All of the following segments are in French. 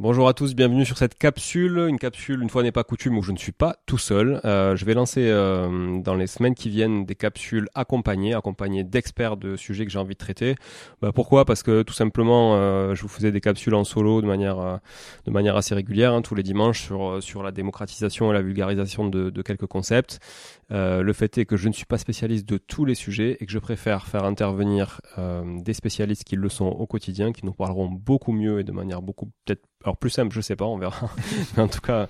Bonjour à tous, bienvenue sur cette capsule, une capsule une fois n'est pas coutume où je ne suis pas tout seul. Euh, je vais lancer euh, dans les semaines qui viennent des capsules accompagnées, accompagnées d'experts de sujets que j'ai envie de traiter. Bah, pourquoi? Parce que tout simplement, euh, je vous faisais des capsules en solo de manière de manière assez régulière hein, tous les dimanches sur sur la démocratisation et la vulgarisation de, de quelques concepts. le fait est que je ne suis pas spécialiste de tous les sujets et que je préfère faire intervenir des spécialistes qui le sont au quotidien, qui nous parleront beaucoup mieux et de manière beaucoup peut-être alors plus simple, je sais pas, on verra. Mais en tout cas,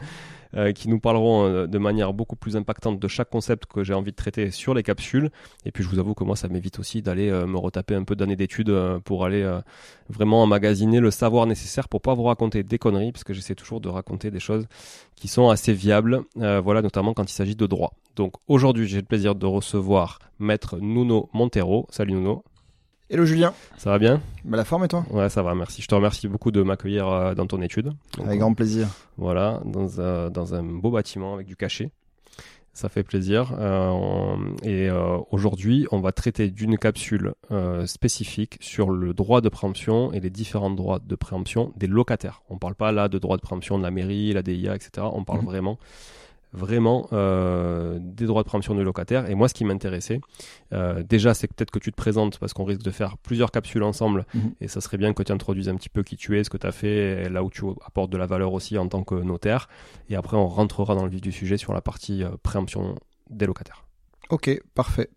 euh, qui nous parleront euh, de manière beaucoup plus impactante de chaque concept que j'ai envie de traiter sur les capsules. Et puis je vous avoue que moi, ça m'évite aussi d'aller euh, me retaper un peu d'années d'études pour aller vraiment emmagasiner le savoir nécessaire pour pas vous raconter des conneries, parce que j'essaie toujours de raconter des choses qui sont assez viables, voilà, notamment quand il s'agit de droit. Donc aujourd'hui, j'ai le plaisir de recevoir Maître Nuno Montero. Salut Nuno. Hello Julien. Ça va bien bah, La forme et toi? Ouais, ça va, merci. Je te remercie beaucoup de m'accueillir euh, dans ton étude. avec grand plaisir. Voilà, dans, un, dans un beau bâtiment avec du cachet. Ça fait plaisir. Euh, et euh, aujourd'hui, on va traiter d'une capsule spécifique sur le droit de préemption et les différents droits de préemption des locataires. On ne parle pas là de droit de préemption de la mairie, la DIA, etc. On parle mhm. vraiment vraiment euh, des droits de préemption de locataires. Et moi, ce qui m'intéressait, euh, déjà, c'est peut-être que tu te présentes parce qu'on risque de faire plusieurs capsules ensemble. Mhm. Et ça serait bien que tu introduises un petit peu qui tu es, ce que tu as fait, là où tu apportes de la valeur aussi en tant que notaire. Et après, on rentrera dans le vif du sujet sur la partie euh, préemption des locataires. Ok, parfait.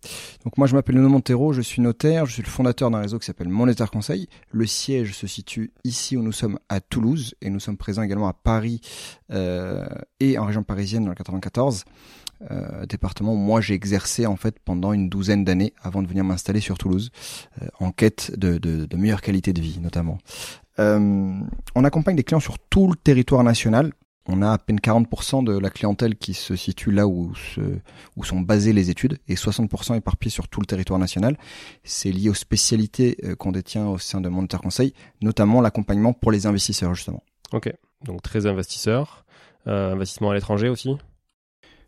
Donc moi je m'appelle Nuno Montero, je suis notaire, je suis le fondateur d'un réseau qui s'appelle Monétaire Conseil. Le siège se situe ici où nous sommes à Toulouse et nous sommes présents également à Paris euh, et en région parisienne dans le 94. Euh, département où moi j'ai exercé en fait pendant une douzaine d'années avant de venir m'installer sur Toulouse euh, en quête de, de, de, meilleure qualité de vie notamment. On accompagne des clients sur tout le territoire national on a à peine 40% de la clientèle qui se situe là où, sont basées les études et 60% éparpillés sur tout le territoire national. C'est lié aux spécialités euh, qu'on détient au sein de Monitor Conseil, notamment l'accompagnement pour les investisseurs justement. Ok, donc très investisseurs, euh, investissement à l'étranger aussi?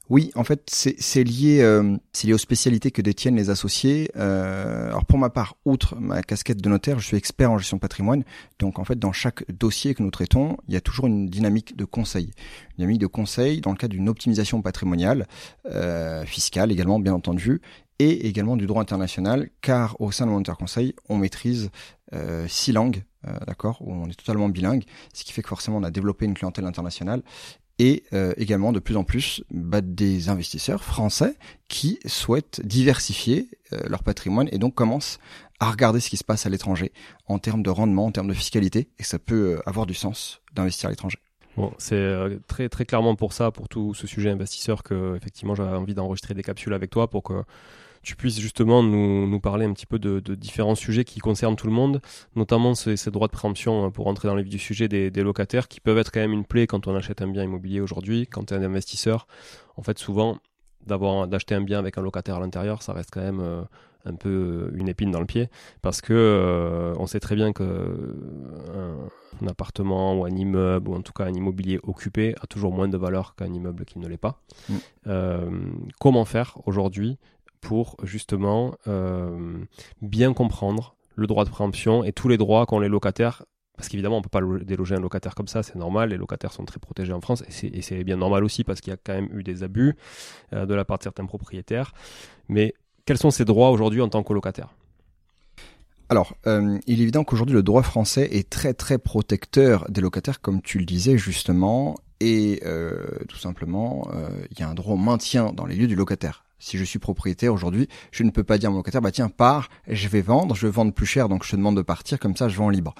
Oui, en fait, c'est lié, euh, lié aux spécialités que détiennent les associés. Euh, alors pour ma part, outre ma casquette de notaire, je suis expert en gestion patrimoine. Donc en fait, dans chaque dossier que nous traitons, il y a toujours une dynamique de conseil. Une dynamique de conseil dans le cadre d'une optimisation patrimoniale, euh, fiscale également, bien entendu, et également du droit international, car au sein de mon Conseil, on maîtrise euh, six langues, euh, d'accord, où on est totalement bilingue, ce qui fait que forcément on a développé une clientèle internationale et euh, également de plus en plus bah, des investisseurs français qui souhaitent diversifier euh, leur patrimoine et donc commencent à regarder ce qui se passe à l'étranger en termes de rendement, en termes de fiscalité, et ça peut euh, avoir du sens d'investir à l'étranger. Bon, c'est très très clairement pour ça, pour tout ce sujet investisseur, que effectivement j'avais envie d'enregistrer des capsules avec toi pour que tu puisses justement nous, nous parler un petit peu de, de, différents sujets qui concernent tout le monde, notamment ces, ces droits de préemption hein, pour entrer dans les vif du sujet des, des, locataires qui peuvent être quand même une plaie quand on achète un bien immobilier aujourd'hui, quand tu es un investisseur. En fait, souvent, d'avoir d'acheter un bien avec un locataire à l'intérieur, ça reste quand même euh, un peu euh, une épine dans le pied parce que euh, on sait très bien que un, un, appartement ou un immeuble ou en tout cas un immobilier occupé a toujours moins de valeur qu'un immeuble qui ne l'est pas. Mm. Comment faire aujourd'hui pour justement euh, bien comprendre le droit de préemption et tous les droits qu'ont les locataires. Parce qu'évidemment, on ne peut pas déloger un locataire comme ça, c'est normal. Les locataires sont très protégés en France et c'est bien normal aussi parce qu'il y a quand même eu des abus euh, de la part de certains propriétaires. Mais quels sont ces droits aujourd'hui en tant que locataire? Alors, euh, il est évident qu'aujourd'hui le droit français est très très protecteur des locataires, comme tu le disais justement, et tout simplement, il y a un droit au maintien dans les lieux du locataire si je suis propriétaire aujourd'hui, je ne peux pas dire à mon locataire, bah tiens, pars, je vais vendre, je vais vendre plus cher, donc je te demande de partir, comme ça je vends libre.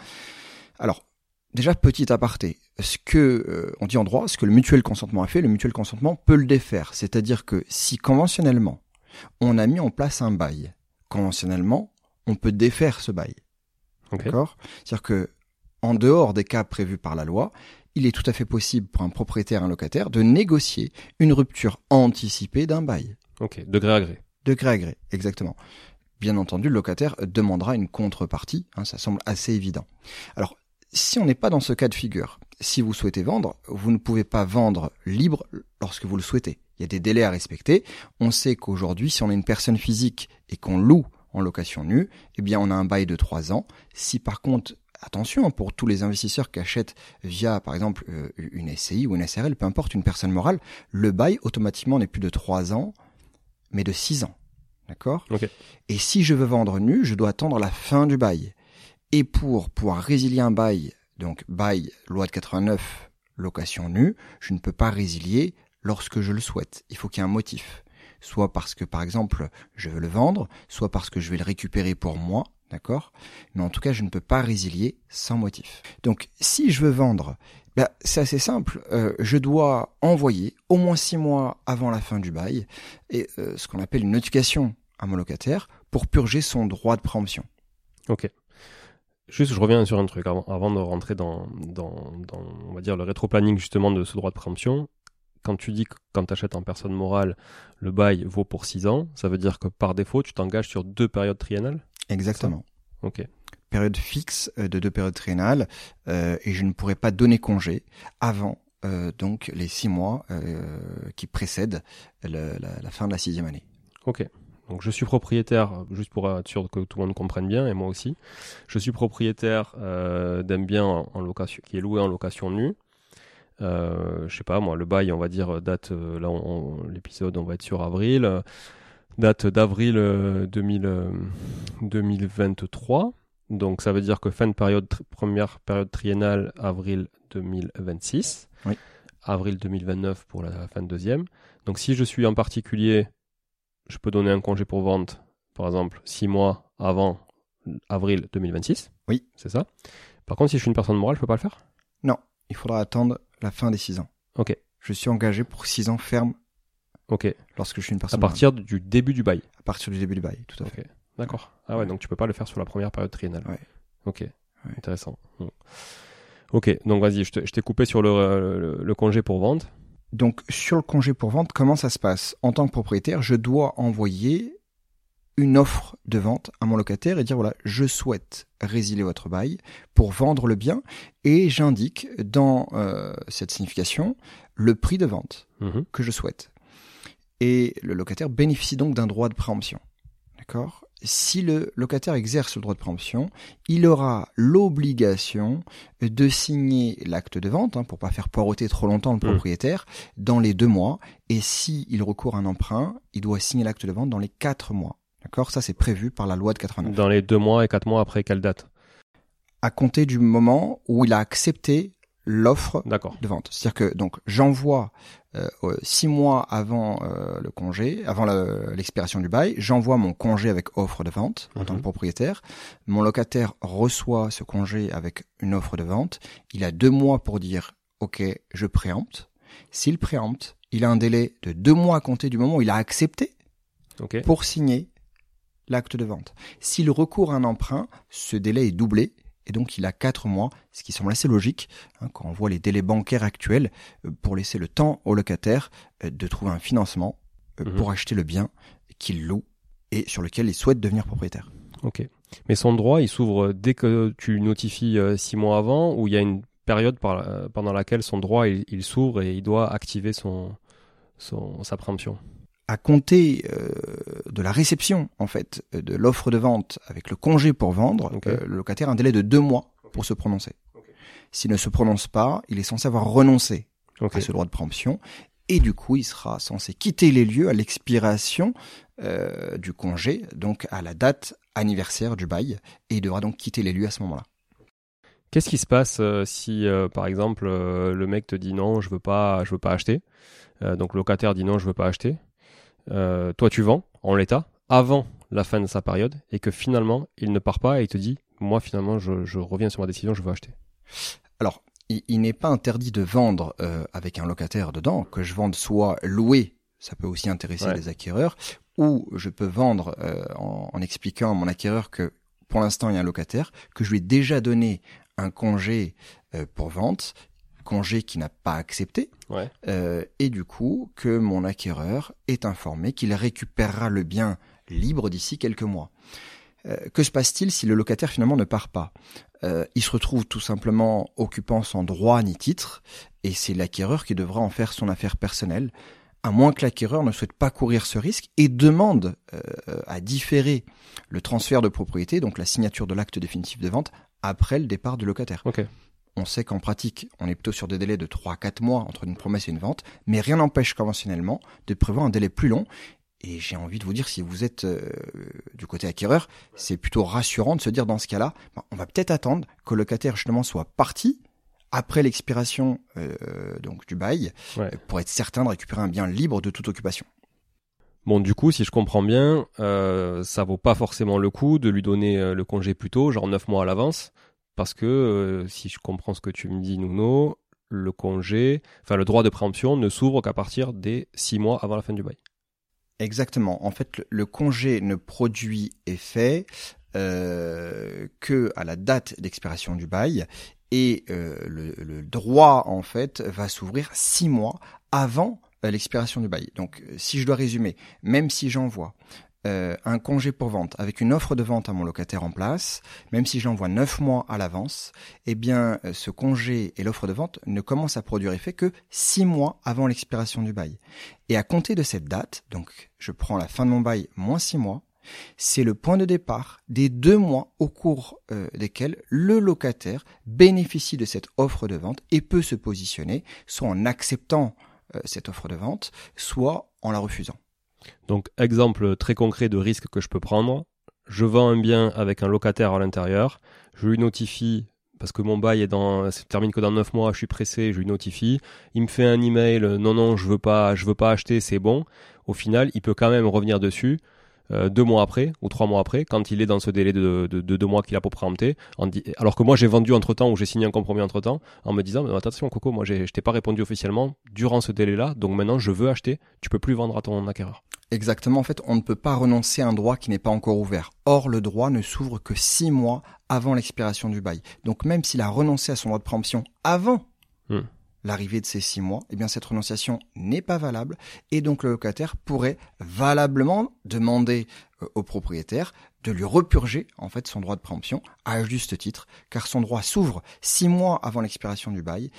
Alors, déjà, petit aparté, ce que euh, on dit en droit, ce que le mutuel consentement a fait, le mutuel consentement peut le défaire. C'est-à-dire que si conventionnellement, on a mis en place un bail, conventionnellement, on peut défaire ce bail. D'accord? C'est-à-dire que, en dehors des cas prévus par la loi, il est tout à fait possible pour un propriétaire un locataire de négocier une rupture anticipée d'un bail. Ok, de gré à gré. De gré à gré, exactement. Bien entendu, le locataire demandera une contrepartie, hein, ça semble assez évident. Alors, si on n'est pas dans ce cas de figure, si vous souhaitez vendre, vous ne pouvez pas vendre libre lorsque vous le souhaitez. Il y a des délais à respecter. On sait qu'aujourd'hui, si on est une personne physique et qu'on loue en location nue, eh bien, on a un bail de trois ans. Si par contre, attention, pour tous les investisseurs qui achètent via, par exemple, euh, une SCI ou une SRL, peu importe, une personne morale, le bail automatiquement n'est plus de trois ans, mais de 6 ans. D'accord? Et si je veux vendre nu, je dois attendre la fin du bail. Et pour pouvoir résilier un bail, donc bail, loi de 89, location nue, je ne peux pas résilier lorsque je le souhaite. Il faut qu'il y ait un motif. Soit parce que, par exemple, je veux le vendre, soit parce que je vais le récupérer pour moi, d'accord? Mais en tout cas, je ne peux pas résilier sans motif. Donc, si je veux vendre ben, C'est assez simple. Euh, je dois envoyer au moins six mois avant la fin du bail et euh, ce qu'on appelle une notification à mon locataire pour purger son droit de préemption. Ok. Juste, je reviens sur un truc avant, avant de rentrer dans, dans, dans, on va dire, le rétro-planning justement de ce droit de préemption. Quand tu dis que quand tu achètes en personne morale, le bail vaut pour six ans, ça veut dire que par défaut, tu t'engages sur deux périodes triennales? Exactement. Ok période fixe euh, de deux périodes triennales euh, et je ne pourrais pas donner congé avant euh, donc les six mois qui précèdent la, fin de la sixième année. Ok. Donc je suis propriétaire, juste pour être sûr que tout le monde comprenne bien, et moi aussi, je suis propriétaire d'un bien en, location qui est loué en location nue. Euh, je sais pas moi, le bail, on va dire date là, l'épisode, on va être sur avril, date d'avril 2023. Donc ça veut dire que fin de période, première période triennale, avril 2026. Oui. Avril 2029 pour la fin de deuxième. Donc si je suis en particulier je peux donner un congé pour vente, par exemple, six mois avant avril 2026. Oui. C'est ça. Par contre, si je suis une personne morale, je peux pas le faire? Non, il faudra attendre la fin des six ans. Ok. Je suis engagé pour six ans ferme Ok. lorsque je suis une À personne morale. partir du début du bail. à partir du début du bail, tout à fait. D'accord. Ah ouais, donc tu peux pas le faire sur la première période triennale. Ouais. Ok. Intéressant. Ok, donc vas-y, je t'ai coupé sur le, le- le congé pour vente. Donc sur le congé pour vente, comment ça se passe? En tant que propriétaire, je dois envoyer une offre de vente à mon locataire et dire voilà, je souhaite résilier votre bail pour vendre le bien et j'indique dans euh, cette signification le prix de vente Mhm. que je souhaite. Et le locataire bénéficie donc d'un droit de préemption. D'accord? Si le locataire exerce le droit de préemption, il aura l'obligation de signer l'acte de vente, hein, pour pas faire poireauter trop longtemps le Mm. propriétaire, dans les deux mois. Et si il recourt à un emprunt, il doit signer l'acte de vente dans les quatre mois. D'accord? Ça, c'est prévu par la loi de 89. Dans les deux mois et quatre mois après quelle date? À compter du moment où il a accepté l'offre de vente. C'est-à-dire que donc j'envoie euh, six mois avant euh, le congé, avant le- l'expiration du bail, j'envoie mon congé avec offre de vente en tant Mhm. que propriétaire. Mon locataire reçoit ce congé avec une offre de vente. Il a deux mois pour dire OK, je préempte. S'il préempte, il a un délai de deux mois à compter du moment où il a accepté pour signer l'acte de vente. S'il recourt à un emprunt, ce délai est doublé et donc il a quatre mois, ce qui semble assez logique hein, quand on voit les délais bancaires actuels euh, pour laisser le temps au locataire euh, de trouver un financement euh, Mhm. pour acheter le bien qu'il loue et sur lequel il souhaite devenir propriétaire. Ok. Mais son droit, il s'ouvre dès que tu notifies euh, six mois avant, ou il y a une période par pendant laquelle son droit il, il s'ouvre et il doit activer son, son sa préemption? À compter euh, de la réception en fait de l'offre de vente avec le congé pour vendre, euh, le locataire a un délai de deux mois pour se prononcer. S'il ne se prononce pas, il est censé avoir renoncé à ce droit de préemption. Et du coup, il sera censé quitter les lieux à l'expiration euh, du congé, donc à la date anniversaire du bail, et il devra donc quitter les lieux à ce moment-là. Qu'est-ce qui se passe si, euh, par exemple, euh, le mec te dit non, je veux pas, je veux pas acheter. Euh, donc le locataire dit non, je veux pas acheter. Euh, toi, tu vends en l'état avant la fin de sa période et que finalement il ne part pas et il te dit moi finalement je, je reviens sur ma décision, je veux acheter. Alors, il, il n'est pas interdit de vendre euh, avec un locataire dedans, que je vende soit loué, ça peut aussi intéresser Ouais. les acquéreurs, ou je peux vendre euh, en, en expliquant à mon acquéreur que pour l'instant il y a un locataire, que je lui ai déjà donné un congé pour vente, congé qui n'a pas accepté, Ouais. Euh, et du coup que mon acquéreur est informé qu'il récupérera le bien libre d'ici quelques mois. Euh, que se passe-t-il si le locataire finalement ne part pas? Euh, Il se retrouve tout simplement occupant sans droit ni titre, et c'est l'acquéreur qui devra en faire son affaire personnelle, à moins que l'acquéreur ne souhaite pas courir ce risque et demande à différer le transfert de propriété, donc la signature de l'acte définitif de vente, après le départ du locataire. On sait qu'en pratique, on est plutôt sur des délais de 3-4 mois entre une promesse et une vente, mais rien n'empêche conventionnellement de prévoir un délai plus long. Et j'ai envie de vous dire, si vous êtes euh, du côté acquéreur, c'est plutôt rassurant de se dire dans ce cas-là, ben, on va peut-être attendre que le locataire justement soit parti après l'expiration euh, donc du bail, Ouais. pour être certain de récupérer un bien libre de toute occupation. Bon, du coup, si je comprends bien, euh, ça vaut pas forcément le coup de lui donner le congé plus tôt, genre 9 mois à l'avance, parce que euh, si je comprends ce que tu me dis, Nuno, le congé, enfin le droit de préemption ne s'ouvre qu'à partir des 6 mois avant la fin du bail. Exactement. En fait, le, congé ne produit effet euh, que à la date d'expiration du bail et euh, le, le droit en fait va s'ouvrir six mois avant l'expiration du bail. Donc, si je dois résumer, même si j'envoie euh, un congé pour vente avec une offre de vente à mon locataire en place, même si j'envoie neuf mois à l'avance, eh bien, euh, ce congé et l'offre de vente ne commencent à produire effet que six mois avant l'expiration du bail. Et à compter de cette date, donc je prends la fin de mon bail moins six mois, c'est le point de départ des deux mois au cours euh, desquels le locataire bénéficie de cette offre de vente et peut se positionner soit en acceptant cette offre de vente, soit en la refusant. Donc, exemple très concret de risque que je peux prendre. Je vends un bien avec un locataire à l'intérieur. Je lui notifie, parce que mon bail est dans, se termine que dans 9 mois, je suis pressé, je lui notifie. Il me fait un email, non, non, je veux pas, je veux pas acheter, c'est bon. au final, il peut quand même revenir dessus euh, deux mois après ou trois mois après, quand il est dans ce délai de, de, de deux mois qu'il a pour préempter, en alors que moi j'ai vendu entre temps ou j'ai signé un compromis entre temps, en me disant Mais attention Coco, moi je t'ai pas répondu officiellement durant ce délai-là, donc maintenant je veux acheter, tu peux plus vendre à ton acquéreur. Exactement, en fait, on ne peut pas renoncer à un droit qui n'est pas encore ouvert. Or, le droit ne s'ouvre que six mois avant l'expiration du bail. Donc, même s'il a renoncé à son droit de préemption avant Hmm. L'arrivée de ces six mois, eh bien, cette renonciation n'est pas valable et donc le locataire pourrait valablement demander euh, au propriétaire de lui repurger, en fait, son droit de préemption à juste titre, car son droit s'ouvre six mois avant l'expiration du bail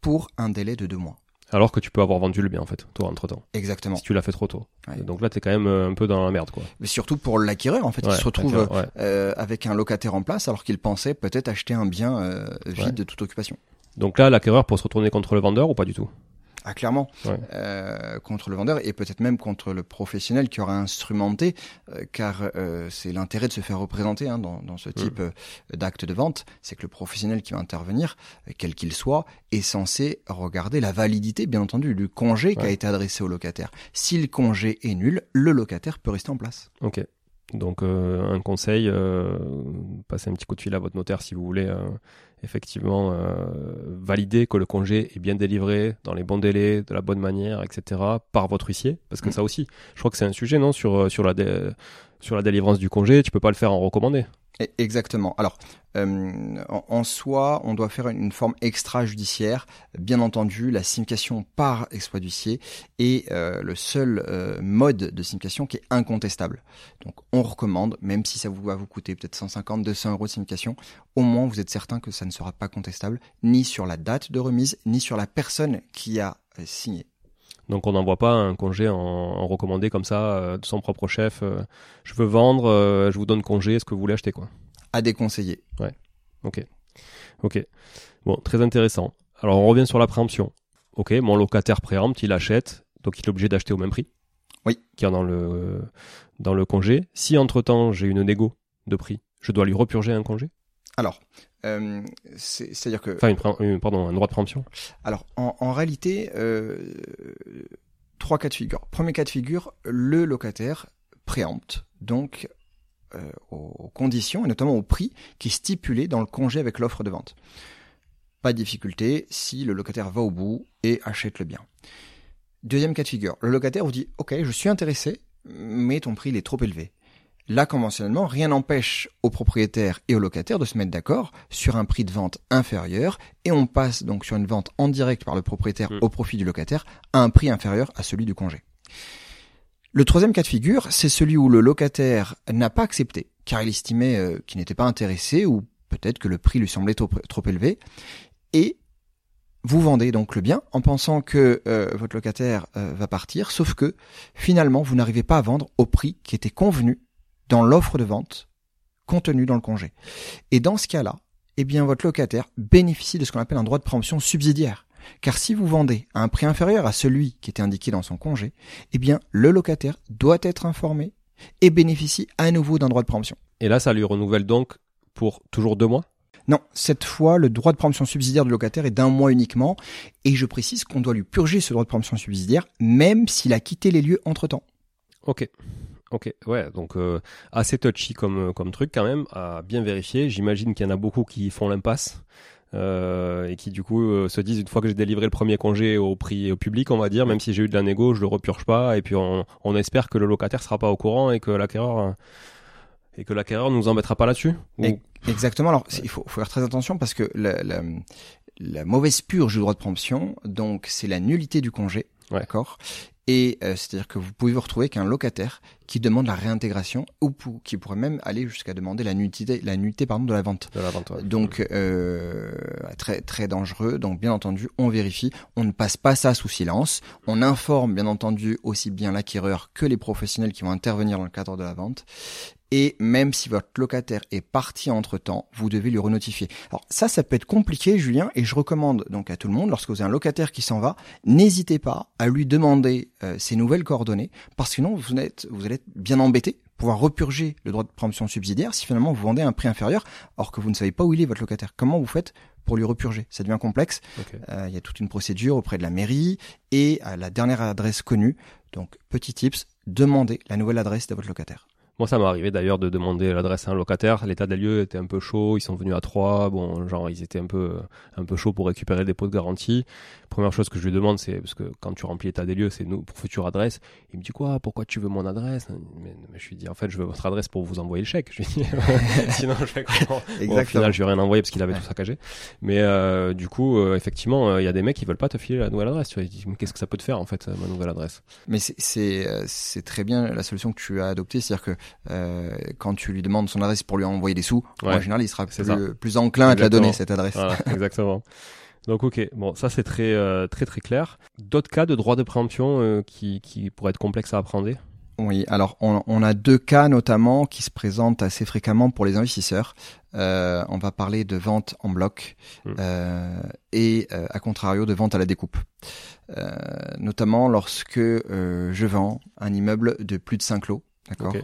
pour un délai de deux mois. Alors que tu peux avoir vendu le bien en fait, toi entre temps, Exactement. si tu l'as fait trop tôt. Ouais. Donc là t'es quand même euh, un peu dans la merde quoi. Mais surtout pour l'acquéreur, en fait, Ouais, qui se retrouve ouais. euh, avec un locataire en place alors qu'il pensait peut-être acheter un bien euh, vide de toute occupation. Donc là l'acquéreur peut se retourner contre le vendeur ou pas du tout? Ah, clairement, Ouais. euh, contre le vendeur et peut-être même contre le professionnel qui aura instrumenté, euh, car euh, c'est l'intérêt de se faire représenter hein, dans, dans ce Mm. type d'acte de vente, c'est que le professionnel qui va intervenir, quel qu'il soit, est censé regarder la validité, bien entendu, du congé qui a été adressé au locataire. Si le congé est nul, le locataire peut rester en place. Ok. Donc un conseil, passez un petit coup de fil à votre notaire si vous voulez effectivement euh, valider que le congé est bien délivré dans les bons délais, de la bonne manière, etc. par votre huissier, parce que Mm. ça aussi, je crois que c'est un sujet non sur euh, sur la dé- sur la délivrance du congé, tu peux pas le faire en recommandé. Exactement. Alors, euh, en, soi, on doit faire une, forme extrajudiciaire. Bien entendu, la signification par exploit est euh, le seul euh, mode de signification qui est incontestable. Donc, on recommande, même si ça va vous coûter peut-être 150, 200 euros de signification, au moins vous êtes certain que ça ne sera pas contestable, ni sur la date de remise, ni sur la personne qui a signé. Donc on n'envoie pas un congé en, en recommandé comme ça euh, de son propre chef. euh, je veux vendre, euh, je vous donne congé, est-ce que vous voulez acheter quoi À déconseiller. Ok. Ok. Bon, très intéressant. Alors on revient sur la préemption. Ok, mon locataire préempte, il achète, donc il est obligé d'acheter au même prix. Oui. Qui est dans le dans le congé. Si entre temps j'ai une négo de prix, je dois lui repurger un congé? Alors, euh, c'est- c'est-à-dire que Enfin, une- pardon, un droit de préemption. Alors, en, en réalité, euh, trois cas de figure. Premier cas de figure, le locataire préempte donc euh, aux conditions et notamment au prix qui est stipulé dans le congé avec l'offre de vente. Pas de difficulté si le locataire va au bout et achète le bien. Deuxième cas de figure, le locataire vous dit OK, je suis intéressé, mais ton prix il est trop élevé. Là, conventionnellement, rien n'empêche au propriétaire et au locataire de se mettre d'accord sur un prix de vente inférieur et on passe donc sur une vente en direct par le propriétaire Mm. au profit du locataire à un prix inférieur à celui du congé. Le troisième cas de figure, c'est celui où le locataire n'a pas accepté, car il estimait euh, qu'il n'était pas intéressé ou peut-être que le prix lui semblait trop, trop élevé, et vous vendez donc le bien en pensant que euh, votre locataire euh, va partir, sauf que finalement vous n'arrivez pas à vendre au prix qui était convenu dans l'offre de vente contenue dans le congé. Et dans ce cas-là, eh bien votre locataire bénéficie de ce qu'on appelle un droit de préemption subsidiaire. Car si vous vendez à un prix inférieur à celui qui était indiqué dans son congé, eh bien le locataire doit être informé et bénéficie à nouveau d'un droit de préemption. Et là, ça lui renouvelle donc pour toujours deux mois? Non, cette fois, le droit de préemption subsidiaire du locataire est d'un mois uniquement, et je précise qu'on doit lui purger ce droit de préemption subsidiaire, même s'il a quitté les lieux entre-temps. Ok. Ok, ouais, donc euh, assez touchy comme, comme truc quand même, à bien vérifier. J'imagine qu'il y en a beaucoup qui font l'impasse euh, et qui du coup euh, se disent une fois que j'ai délivré le premier congé au prix au public, on va dire, même si j'ai eu de la négo, je le repurge pas et puis on, on espère que le locataire sera pas au courant et que l'acquéreur euh, et que l'acquéreur nous embêtera pas là-dessus. Ou- Exactement. Alors, il faut, faut faire très attention parce que la, la, la mauvaise purge du droit de préemption, donc c'est la nullité du congé, Ouais. d'accord? Et euh, c'est-à-dire que vous pouvez vous retrouver qu'un locataire qui demande la réintégration ou qui pourrait même aller jusqu'à demander la nullité, la nullité pardon de la vente. de la vente, ouais. Donc euh, très très dangereux. Donc bien entendu, on vérifie, on ne passe pas ça sous silence. On informe bien entendu aussi bien l'acquéreur que les professionnels qui vont intervenir dans le cadre de la vente. Et même si votre locataire est parti entre temps, vous devez lui renotifier. Alors ça, ça peut être compliqué, Julien, et je recommande donc à tout le monde, lorsque vous avez un locataire qui s'en va, n'hésitez pas à lui demander euh, ses nouvelles coordonnées, parce que sinon vous êtes, vous allez être bien embêté, pouvoir repurger le droit de préemption subsidiaire si finalement vous vendez à un prix inférieur, alors que vous ne savez pas où il est votre locataire. Comment vous faites pour lui repurger? Ça devient complexe. Euh, il y a toute une procédure auprès de la mairie et à la dernière adresse connue, Donc, petit tips, demandez la nouvelle adresse de votre locataire. Moi, ça m'est arrivé d'ailleurs de demander l'adresse à un locataire. L'état des lieux était un peu chaud. Ils sont venus à trois. Bon, genre, ils étaient un peu, un peu chauds pour récupérer le dépôt de garantie. Première chose que je lui demande, c'est parce que quand tu remplis l'état des lieux, c'est nous pour future adresse. Il me dit quoi Pourquoi tu veux mon adresse? Mais, je lui dis en fait, je veux votre adresse pour vous envoyer le chèque. Je lui dis sinon je fais comment bon, Au final, je lui ai rien envoyé parce qu'il avait tout saccagé. Mais euh, du coup, euh, effectivement, euh, il y a des mecs qui veulent pas te filer la nouvelle adresse. Tu vois, qu'est-ce que ça peut te faire en fait, ma nouvelle adresse? Mais c'est très bien la solution que tu as adoptée, c'est-à-dire que quand tu lui demandes son adresse pour lui envoyer des sous, en général, il sera plus, plus, enclin à te la donner, cette adresse. exactement. Donc ok, bon ça c'est très euh, très très clair. D'autres cas de droit de préemption euh, qui, qui pourraient être complexes à apprendre Oui, alors on, on, a deux cas notamment qui se présentent assez fréquemment pour les investisseurs. Euh, on va parler de vente en bloc hmm. et à contrario de vente à la découpe. notamment lorsque je vends un immeuble de plus de 5 lots D'accord?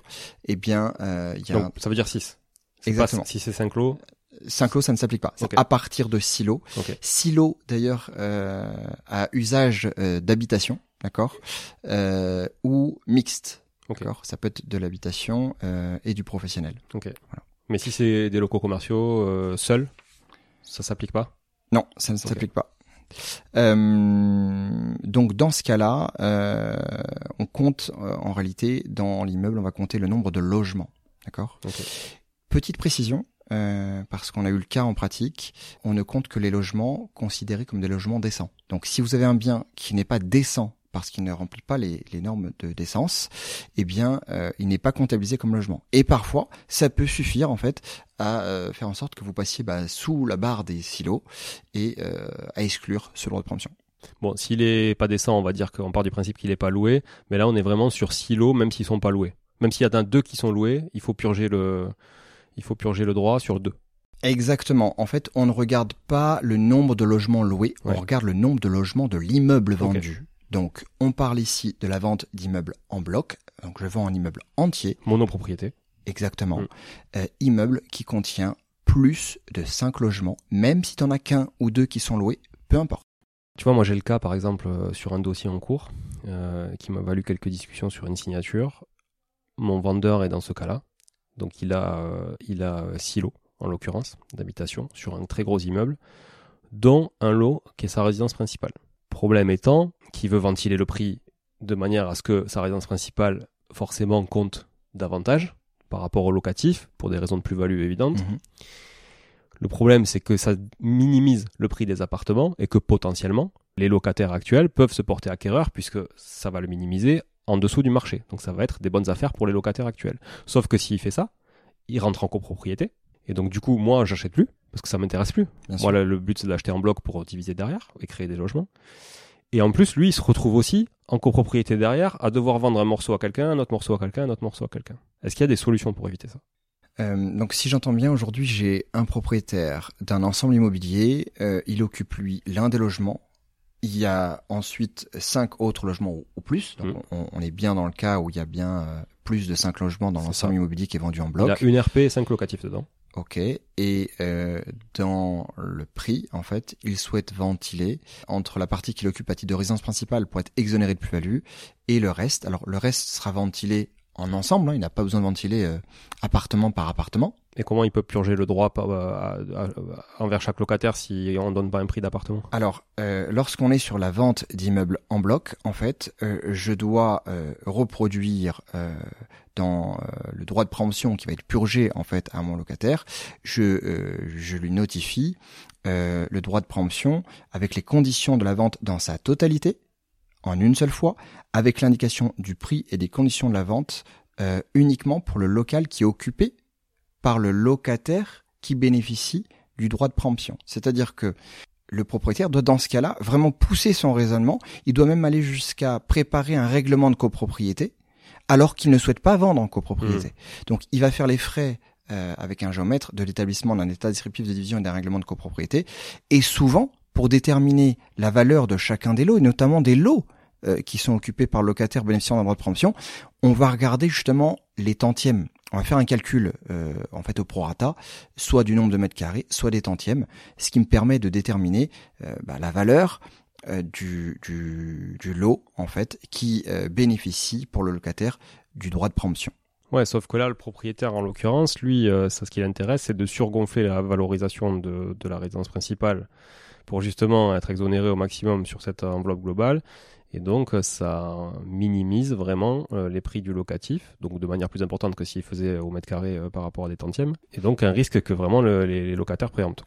Eh bien, il y a. ça veut dire 6. Exactement. si c'est 5 lots. 5 lots, ça ne s'applique pas. À partir de 6 lots. Okay. 6 lots, d'ailleurs, euh, à usage euh, d'habitation, d'accord, euh, ou mixte. D'accord. Ça peut être de l'habitation euh, et du professionnel. Ok. Voilà. Mais si c'est des locaux commerciaux euh, seuls, ça s'applique pas? Non, ça ne s'applique pas. Euh, donc dans ce cas-là, euh, on compte euh, en réalité dans l'immeuble, on va compter le nombre de logements. D'accord? Petite précision, euh, parce qu'on a eu le cas en pratique, on ne compte que les logements considérés comme des logements décents. Donc si vous avez un bien qui n'est pas décent parce qu'il ne remplit pas les, normes de décence, eh bien, euh, il n'est pas comptabilisé comme logement. Et parfois, ça peut suffire en fait à euh, faire en sorte que vous passiez bah, sous la barre des silos et euh, à exclure ce droit de préemption. Bon, s'il est pas décent, on va dire qu'on part du principe qu'il n'est pas loué, mais là, on est vraiment sur silos, même s'ils sont pas loués. Même s'il y a deux qui sont loués, il faut purger le, il faut purger le droit sur deux. Exactement. En fait, on ne regarde pas le nombre de logements loués, on regarde le nombre de logements de l'immeuble vendu. Donc, on parle ici de la vente d'immeubles en bloc. Donc, je vends un immeuble entier. Monopropriété. Exactement. Mm. Euh, immeuble qui contient plus de 5 logements, même si tu n'en as qu'un ou deux qui sont loués, peu importe. Tu vois, moi j'ai le cas par exemple euh, sur un dossier en cours euh, qui m'a valu quelques discussions sur une signature. Mon vendeur est dans ce cas-là. Donc il a, euh, il a six lots, en l'occurrence, d'habitation, sur un très gros immeuble, dont un lot qui est sa résidence principale. Problème étant qu'il veut ventiler le prix de manière à ce que sa résidence principale forcément compte davantage par rapport au locatif, pour des raisons de plus-value évidentes. Mhm. Le problème, c'est que ça minimise le prix des appartements et que potentiellement, les locataires actuels peuvent se porter acquéreurs puisque ça va le minimiser en dessous du marché. Donc ça va être des bonnes affaires pour les locataires actuels. Sauf que s'il fait ça, il rentre en copropriété. Et donc du coup, moi, j'achète plus parce que ça m'intéresse plus. moi, le, but, c'est d'acheter en bloc pour diviser derrière et créer des logements. Et en plus, lui, il se retrouve aussi en copropriété derrière à devoir vendre un morceau à quelqu'un, un autre morceau à quelqu'un, un autre morceau à quelqu'un. Est-ce qu'il y a des solutions pour éviter ça? Euh, donc si j'entends bien, aujourd'hui j'ai un propriétaire d'un ensemble immobilier, euh, il occupe lui l'un des logements, il y a ensuite cinq autres logements ou, plus, donc mmh. on, est bien dans le cas où il y a bien euh, plus de cinq logements dans l'ensemble immobilier qui est vendu en bloc. Il y a une RP et cinq locatifs dedans. Ok. Et euh, dans le prix, en fait, il souhaite ventiler entre la partie qu'il occupe à titre de résidence principale pour être exonéré de plus-value et le reste. Alors le reste sera ventilé en ensemble. Hein, il n'a pas besoin de ventiler euh, appartement par appartement. Et comment il peut purger le droit envers chaque locataire si on ne donne pas un prix d'appartement? Alors, euh, lorsqu'on est sur la vente d'immeubles en bloc, en fait, euh, je dois reproduire dans le droit de préemption qui va être purgé en fait à mon locataire, je, je lui notifie le droit de préemption avec les conditions de la vente dans sa totalité, en une seule fois, avec l'indication du prix et des conditions de la vente uniquement pour le local qui est occupé par le locataire qui bénéficie du droit de préemption. C'est-à-dire que le propriétaire doit dans ce cas-là vraiment pousser son raisonnement, il doit même aller jusqu'à préparer un règlement de copropriété alors qu'il ne souhaite pas vendre en copropriété. Mmh. Donc il va faire les frais euh, avec un géomètre de l'établissement d'un état descriptif de division et d'un règlement de copropriété et souvent pour déterminer la valeur de chacun des lots et notamment des lots euh, qui sont occupés par le locataire bénéficiant d'un droit de préemption, on va regarder justement les tantièmes on va faire un calcul euh, en fait au prorata, soit du nombre de mètres carrés, soit des tantièmes, ce qui me permet de déterminer euh, bah, la valeur du, lot en fait qui bénéficie pour le locataire du droit de préemption. Ouais, sauf que là, le propriétaire, en l'occurrence, lui, ça, ce qui l'intéresse, c'est de surgonfler la valorisation de, de la résidence principale pour justement être exonéré au maximum sur cette enveloppe globale et donc, euh, ça minimise vraiment euh, les prix du locatif, donc de manière plus importante que s'il faisait au mètre carré euh, par rapport à des tantièmes. Et donc, un risque que vraiment le, les, locataires préemptent.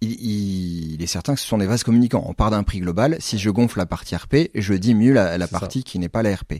Il, il, est certain que ce sont des vases communicants. On part d'un prix global. Si je gonfle la partie RP, je diminue la, la partie ça. qui n'est pas la RP.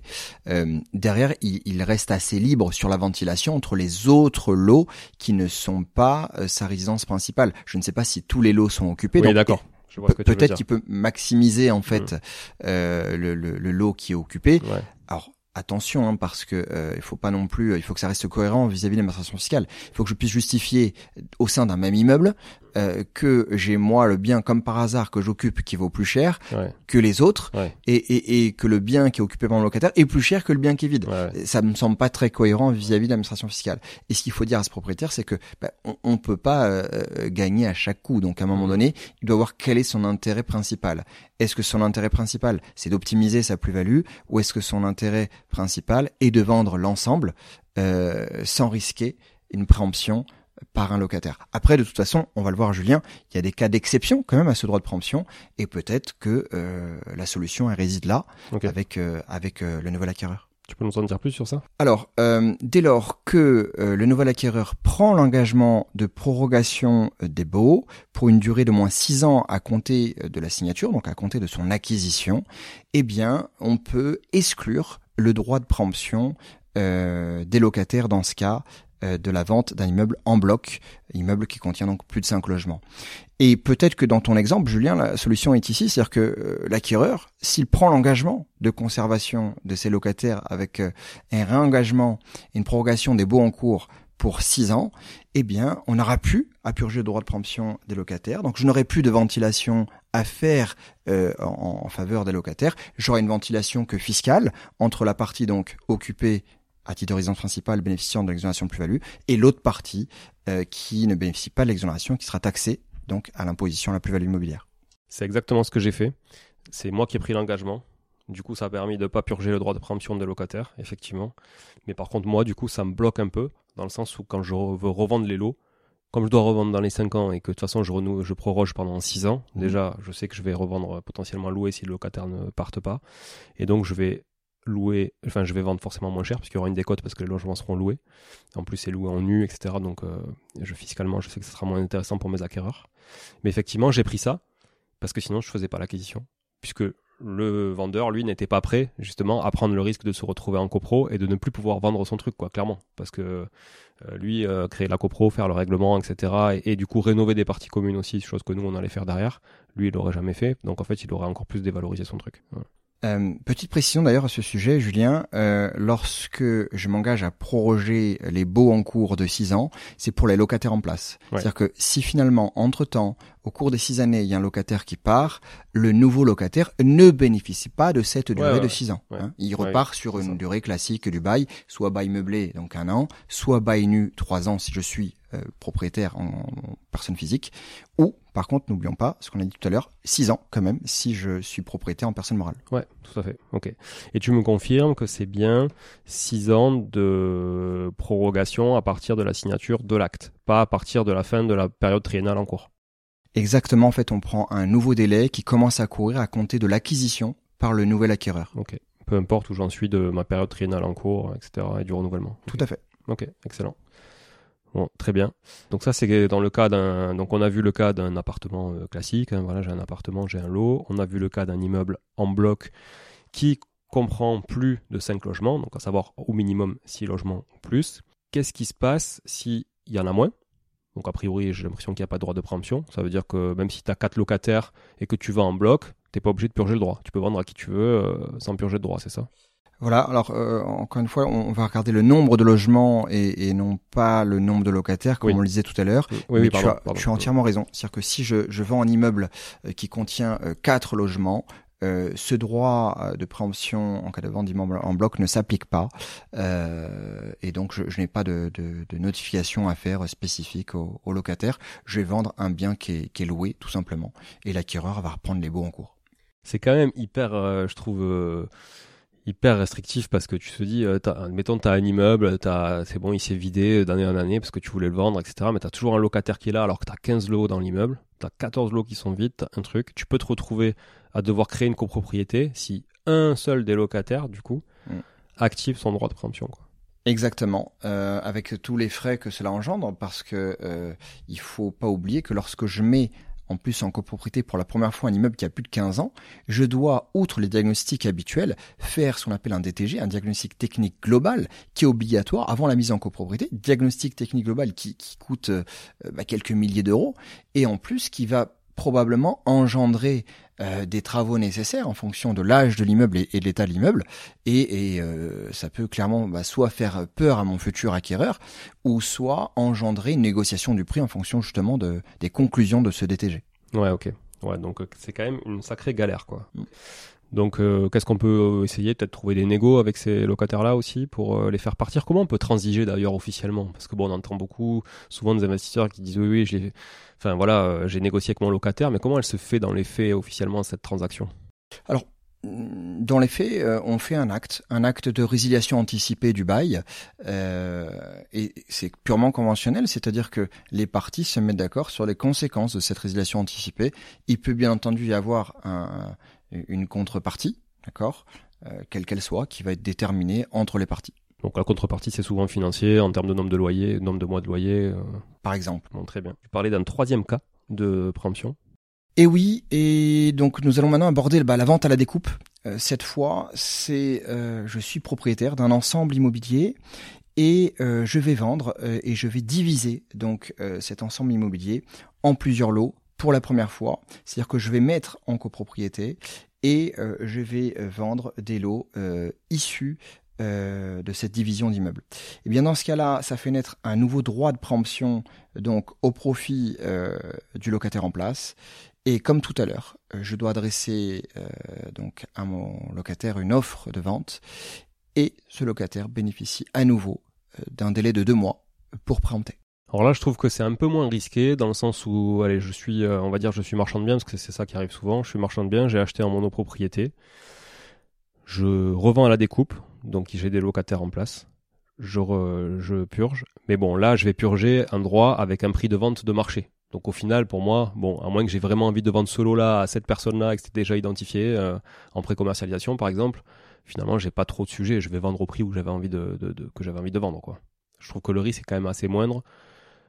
Euh, derrière, il, il, reste assez libre sur la ventilation entre les autres lots qui ne sont pas sa résidence principale. Je ne sais pas si tous les lots sont occupés. Oui, d'accord. Pe peut-être qu'il peut maximiser en fait mmh. euh, le, le, le, lot qui est occupé. Ouais. Alors attention hein, parce que euh, il faut pas non plus il faut que ça reste cohérent vis-à-vis -vis de l'administration fiscale il faut que je puisse justifier au sein d'un même immeuble euh, que j'ai moi le bien comme par hasard que j'occupe qui vaut plus cher ouais. que les autres ouais. et, et, et, que le bien qui est occupé par mon locataire est plus cher que le bien qui est vide. Ouais. Ça me semble pas très cohérent vis-à-vis -vis de l'administration fiscale. Et ce qu'il faut dire à ce propriétaire, c'est que bah, on, on peut pas euh, gagner à chaque coup. Donc à un moment donné, il doit voir quel est son intérêt principal. Est-ce que son intérêt principal, c'est d'optimiser sa plus-value ou est-ce que son intérêt principal est de vendre l'ensemble euh, sans risquer une préemption par un locataire. Après, de toute façon, on va le voir, Julien, il y a des cas d'exception quand même à ce droit de préemption, et peut-être que euh, la solution elle réside là, okay. avec euh, avec euh, le nouvel acquéreur. Tu peux nous en dire plus sur ça? Alors, euh, dès lors que euh, le nouvel acquéreur prend l'engagement de prorogation euh, des baux pour une durée de moins six ans à compter de la signature, donc à compter de son acquisition, eh bien, on peut exclure le droit de préemption des locataires dans ce cas de la vente d'un immeuble en bloc, immeuble qui contient donc plus de 5 logements. Et peut-être que dans ton exemple, Julien, la solution est ici, c'est-à-dire que euh, l'acquéreur, s'il prend l'engagement de conservation de ses locataires avec euh, un réengagement et une prorogation des baux en cours pour 6 ans, eh bien, on n'aura plus à purger le droit de préemption des locataires. Donc, je n'aurai plus de ventilation à faire euh, en, en faveur des locataires. J'aurai une ventilation que fiscale entre la partie donc occupée à titre de résidence principale bénéficiant de l'exonération de plus-value et l'autre partie euh, qui ne bénéficie pas de l'exonération qui sera taxée donc à l'imposition à la plus-value immobilière. C'est exactement ce que j'ai fait. C'est moi qui ai pris l'engagement. Du coup, ça a permis de ne pas purger le droit de préemption des locataires, effectivement. Mais par contre, moi, du coup, ça me bloque un peu, dans le sens où quand je veux revendre les lots, comme je dois revendre dans les 5 ans et que de toute façon je, renoue, je proroge pendant 6 ans, mmh. déjà, je sais que je vais revendre potentiellement louer si le locataire ne parte pas. Et donc, je vais louer, enfin je vais vendre forcément moins cher parce qu'il y aura une décote parce que les logements seront loués. En plus c'est loué en nu, etc. Donc euh, fiscalement je sais que ce sera moins intéressant pour mes acquéreurs. Mais effectivement j'ai pris ça parce que sinon je faisais pas l'acquisition. Puisque le vendeur, lui, n'était pas prêt justement à prendre le risque de se retrouver en copro et de ne plus pouvoir vendre son truc, quoi, clairement. Parce que euh, lui, euh, créer la copro, faire le règlement, etc. Et, du coup rénover des parties communes aussi, chose que nous on allait faire derrière, lui il l'aurait jamais fait. Donc en fait il aurait encore plus dévalorisé son truc. Euh, petite précision d'ailleurs à ce sujet, Julien, euh, lorsque je m'engage à proroger les baux en cours de 6 ans, c'est pour les locataires en place. Ouais. C'est-à-dire que si finalement, entre-temps, au cours des 6 années, il y a un locataire qui part, le nouveau locataire ne bénéficie pas de cette durée ouais, de 6 ans. Hein. Il repart sur une ça. durée classique du bail, soit bail meublé, donc un an, soit bail nu, 3 ans si je suis propriétaire en, en, personne physique, ou par contre, n'oublions pas ce qu'on a dit tout à l'heure, 6 ans quand même si je suis propriétaire en personne morale. Ouais, tout à fait. OK. Et tu me confirmes que c'est bien 6 ans de prorogation à partir de la signature de l'acte, pas à partir de la fin de la période triennale en cours. Exactement, en fait, on prend un nouveau délai qui commence à courir à compter de l'acquisition par le nouvel acquéreur. OK. Peu importe où j'en suis de ma période triennale en cours, etc. et du renouvellement. Tout à fait. OK, excellent. Bon, très bien. Donc ça, c'est dans le cas d'un. Donc on a vu le cas d'un appartement euh, classique. Hein, voilà, j'ai un appartement, j'ai un lot. On a vu le cas d'un immeuble en bloc qui comprend plus de 5 logements, donc à savoir au minimum 6 logements ou plus. Qu'est-ce qui se passe s'il y en a moins? Donc a priori, j'ai l'impression qu'il n'y a pas de droit de préemption. Ça veut dire que même si tu as 4 locataires et que tu vas en bloc, t'es pas obligé de purger le droit. Tu peux vendre à qui tu veux euh, sans purger de droit, c'est ça? Voilà, alors euh, encore une fois, on va regarder le nombre de logements et, et non pas le nombre de locataires, comme oui. on le disait tout à l'heure. Oui, oui, pardon, tu, as, pardon, tu as entièrement raison. C'est-à-dire que si je, je, vends un immeuble euh, qui contient euh, quatre logements, euh, ce droit de préemption en cas de vente d'immeuble en bloc ne s'applique pas euh, et donc je, je n'ai pas de, de, de, notification à faire spécifique au, au, locataire. Je vais vendre un bien qui est, qui est loué tout simplement et l'acquéreur va reprendre les baux en cours. C'est quand même hyper, euh, je trouve, euh, hyper restrictif parce que tu te dis, euh, admettons, tu as un immeuble, c'est bon, il s'est vidé d'année en année parce que tu voulais le vendre, etc. Mais tu as toujours un locataire qui est là alors que tu as 15 lots dans l'immeuble, tu as 14 lots qui sont vides, t'as un truc. Tu peux te retrouver à devoir créer une copropriété si un seul des locataires, du coup, Mm. active son droit de préemption. Quoi. Exactement, euh, avec tous les frais que cela engendre, parce que euh, il faut pas oublier que lorsque je mets en plus en copropriété pour la première fois un immeuble qui a plus de 15 ans, je dois, outre les diagnostics habituels, faire ce qu'on appelle un DTG, un diagnostic technique global, qui est obligatoire avant la mise en copropriété. Diagnostic technique global qui, coûte euh, bah, quelques milliers d'euros, et en plus qui va probablement engendrer euh, des travaux nécessaires en fonction de l'âge de l'immeuble et, et de l'état de l'immeuble et, et euh, ça peut clairement bah, soit faire peur à mon futur acquéreur ou soit engendrer une négociation du prix en fonction justement de, des conclusions de ce DTG. Ouais, ok. Ouais, donc euh, c'est quand même une sacrée galère, quoi. Mm. Donc, euh, qu'est-ce qu'on peut essayer Peut-être trouver des négos avec ces locataires-là aussi pour euh, les faire partir? Comment on peut transiger d'ailleurs officiellement? Parce que bon, on entend beaucoup, souvent des investisseurs qui disent oui, oui, j'ai, enfin voilà, euh, j'ai négocié avec mon locataire, mais comment elle se fait dans les faits officiellement cette transaction? Dans les faits, euh, on fait un acte, un acte de résiliation anticipée du bail, euh, et c'est purement conventionnel, c'est-à-dire que les parties se mettent d'accord sur les conséquences de cette résiliation anticipée. Il peut bien entendu y avoir un, une contrepartie, d'accord, euh, quelle qu'elle soit, qui va être déterminée entre les parties. Donc la contrepartie, c'est souvent financier en termes de nombre de loyers, nombre de mois de loyer. euh, Par exemple. bon, très bien. Tu parlais d'un troisième cas de préemption. Et oui, et donc nous allons maintenant aborder bah, la vente à la découpe. Euh, cette fois, c'est je suis propriétaire d'un ensemble immobilier et je vais vendre et je vais diviser donc cet ensemble immobilier en plusieurs lots pour la première fois. C'est-à-dire que je vais mettre en copropriété et euh, je vais euh, vendre des lots euh, issus euh, de cette division d'immeubles. Et bien dans ce cas-là, ça fait naître un nouveau droit de préemption donc au profit du locataire en place. Et comme tout à l'heure, je dois adresser donc à mon locataire une offre de vente et ce locataire bénéficie à nouveau d'un délai de deux mois pour préempter. Alors là, je trouve que c'est un peu moins risqué dans le sens où, allez, je suis, euh, on va dire, je suis marchand de biens parce que c'est ça qui arrive souvent. Je suis marchand de biens, j'ai acheté en monopropriété, je revends à la découpe, donc j'ai des locataires en place. Je, purge, mais bon, là, je vais purger un droit avec un prix de vente de marché. Donc au final, pour moi, bon, à moins que j'ai vraiment envie de vendre ce lot-là à cette personne-là et que c'était déjà identifié euh, en pré-commercialisation, par exemple, finalement, j'ai pas trop de sujet. Je vais vendre au prix où j'avais envie de- que j'avais envie de vendre, quoi. Je trouve que le risque est quand même assez moindre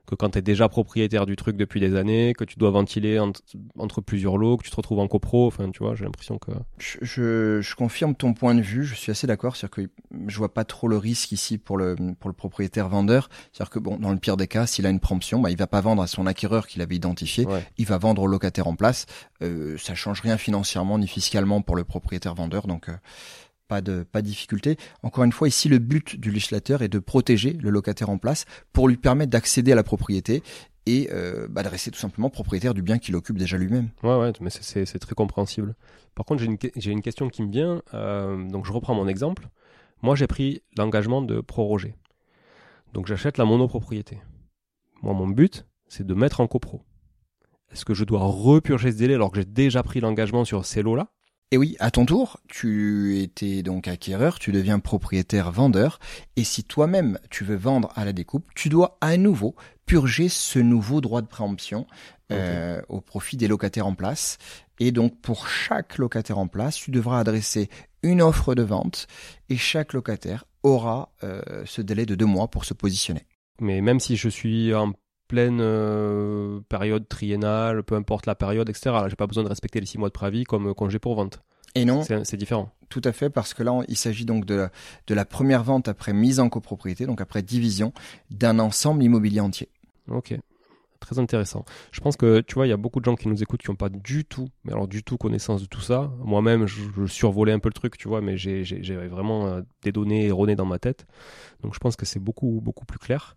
que quand tu es déjà propriétaire du truc depuis des années, que tu dois ventiler ent- entre plusieurs lots, que tu te retrouves en copro, enfin tu vois, j'ai l'impression que... Je, je, je confirme ton point de vue, je suis assez d'accord, c'est-à-dire que je vois pas trop le risque ici pour le, pour le propriétaire vendeur. C'est-à-dire que bon, dans le pire des cas, s'il a une préemption, bah, il va pas vendre à son acquéreur qu'il avait identifié, Ouais. il va vendre au locataire en place. Euh, ça change rien financièrement ni fiscalement pour le propriétaire vendeur, donc euh, pas de difficulté. Encore une fois, ici le but du législateur est de protéger le locataire en place pour lui permettre d'accéder à la propriété et euh, bah, de rester tout simplement propriétaire du bien qu'il occupe déjà lui-même. Ouais, ouais, mais c'est- très compréhensible. Par contre, j'ai une, que- j'ai une question qui me vient, euh, donc je reprends mon exemple. Moi, j'ai pris l'engagement de proroger. Donc j'achète la monopropriété. Moi, mon but, c'est de mettre en copro. Est-ce que je dois repurger ce délai alors que j'ai déjà pris l'engagement sur ces lots-là? Et oui, à ton tour, tu étais donc acquéreur, tu deviens propriétaire vendeur, et si toi-même tu veux vendre à la découpe, tu dois à nouveau purger ce nouveau droit de préemption euh, au profit des locataires en place. Et donc pour chaque locataire en place, tu devras adresser une offre de vente, et chaque locataire aura euh, ce délai de deux mois pour se positionner. Mais même si je suis pleine euh, période triennale, peu importe la période, etc., là, j'ai pas besoin de respecter les six mois de préavis comme euh, congé pour vente. Et non, C'est différent. Tout à fait, parce que là, on- il s'agit donc de la, de la première vente après mise en copropriété, donc après division d'un ensemble immobilier entier. Ok. Très intéressant. Je pense que, tu vois, il y a beaucoup de gens qui nous écoutent qui n'ont pas du tout, mais alors du tout connaissance de tout ça. Moi-même, je, je survolais un peu le truc, tu vois, mais j'avais vraiment euh, des données erronées dans ma tête. Donc je pense que c'est beaucoup, beaucoup plus clair.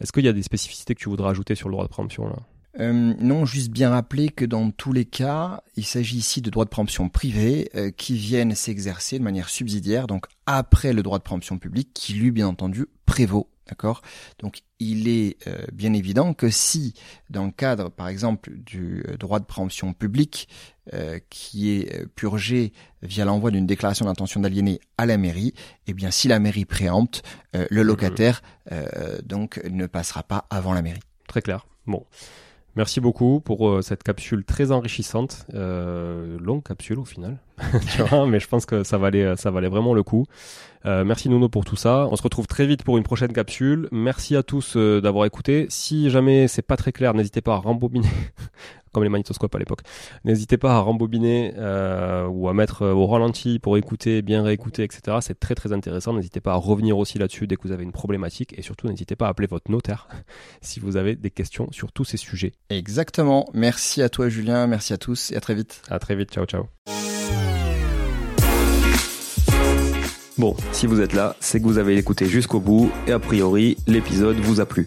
Est-ce qu'il y a des spécificités que tu voudrais ajouter sur le droit de préemption là? Euh, non, juste bien rappeler que dans tous les cas, il s'agit ici de droits de préemption privés euh, qui viennent s'exercer de manière subsidiaire, donc après le droit de préemption public, qui lui, bien entendu, prévaut D'accord? Donc il est euh, bien évident que si, dans le cadre, par exemple, du euh, droit de préemption publique, euh, qui est purgé via l'envoi d'une déclaration d'intention d'aliéner à la mairie, eh bien si la mairie préempte, le locataire donc ne passera pas avant la mairie. Très clair. Bon. Merci beaucoup pour cette capsule très enrichissante, longue capsule au final, mais je pense que ça valait, ça valait vraiment le coup. Euh, merci Nuno pour tout ça. On se retrouve très vite pour une prochaine capsule. Merci à tous euh, d'avoir écouté. Si jamais c'est pas très clair, n'hésitez pas à rembobiner, comme les magnétoscopes à l'époque. N'hésitez pas à rembobiner euh, ou à mettre au ralenti pour écouter, bien réécouter, etc. C'est très très intéressant. N'hésitez pas à revenir aussi là-dessus dès que vous avez une problématique et surtout n'hésitez pas à appeler votre notaire si vous avez des questions sur tous ces sujets. Exactement. Merci à toi Julien. Merci à tous et à très vite. À très vite. Ciao ciao. Bon, si vous êtes là, c'est que vous avez écouté jusqu'au bout et a priori, l'épisode vous a plu.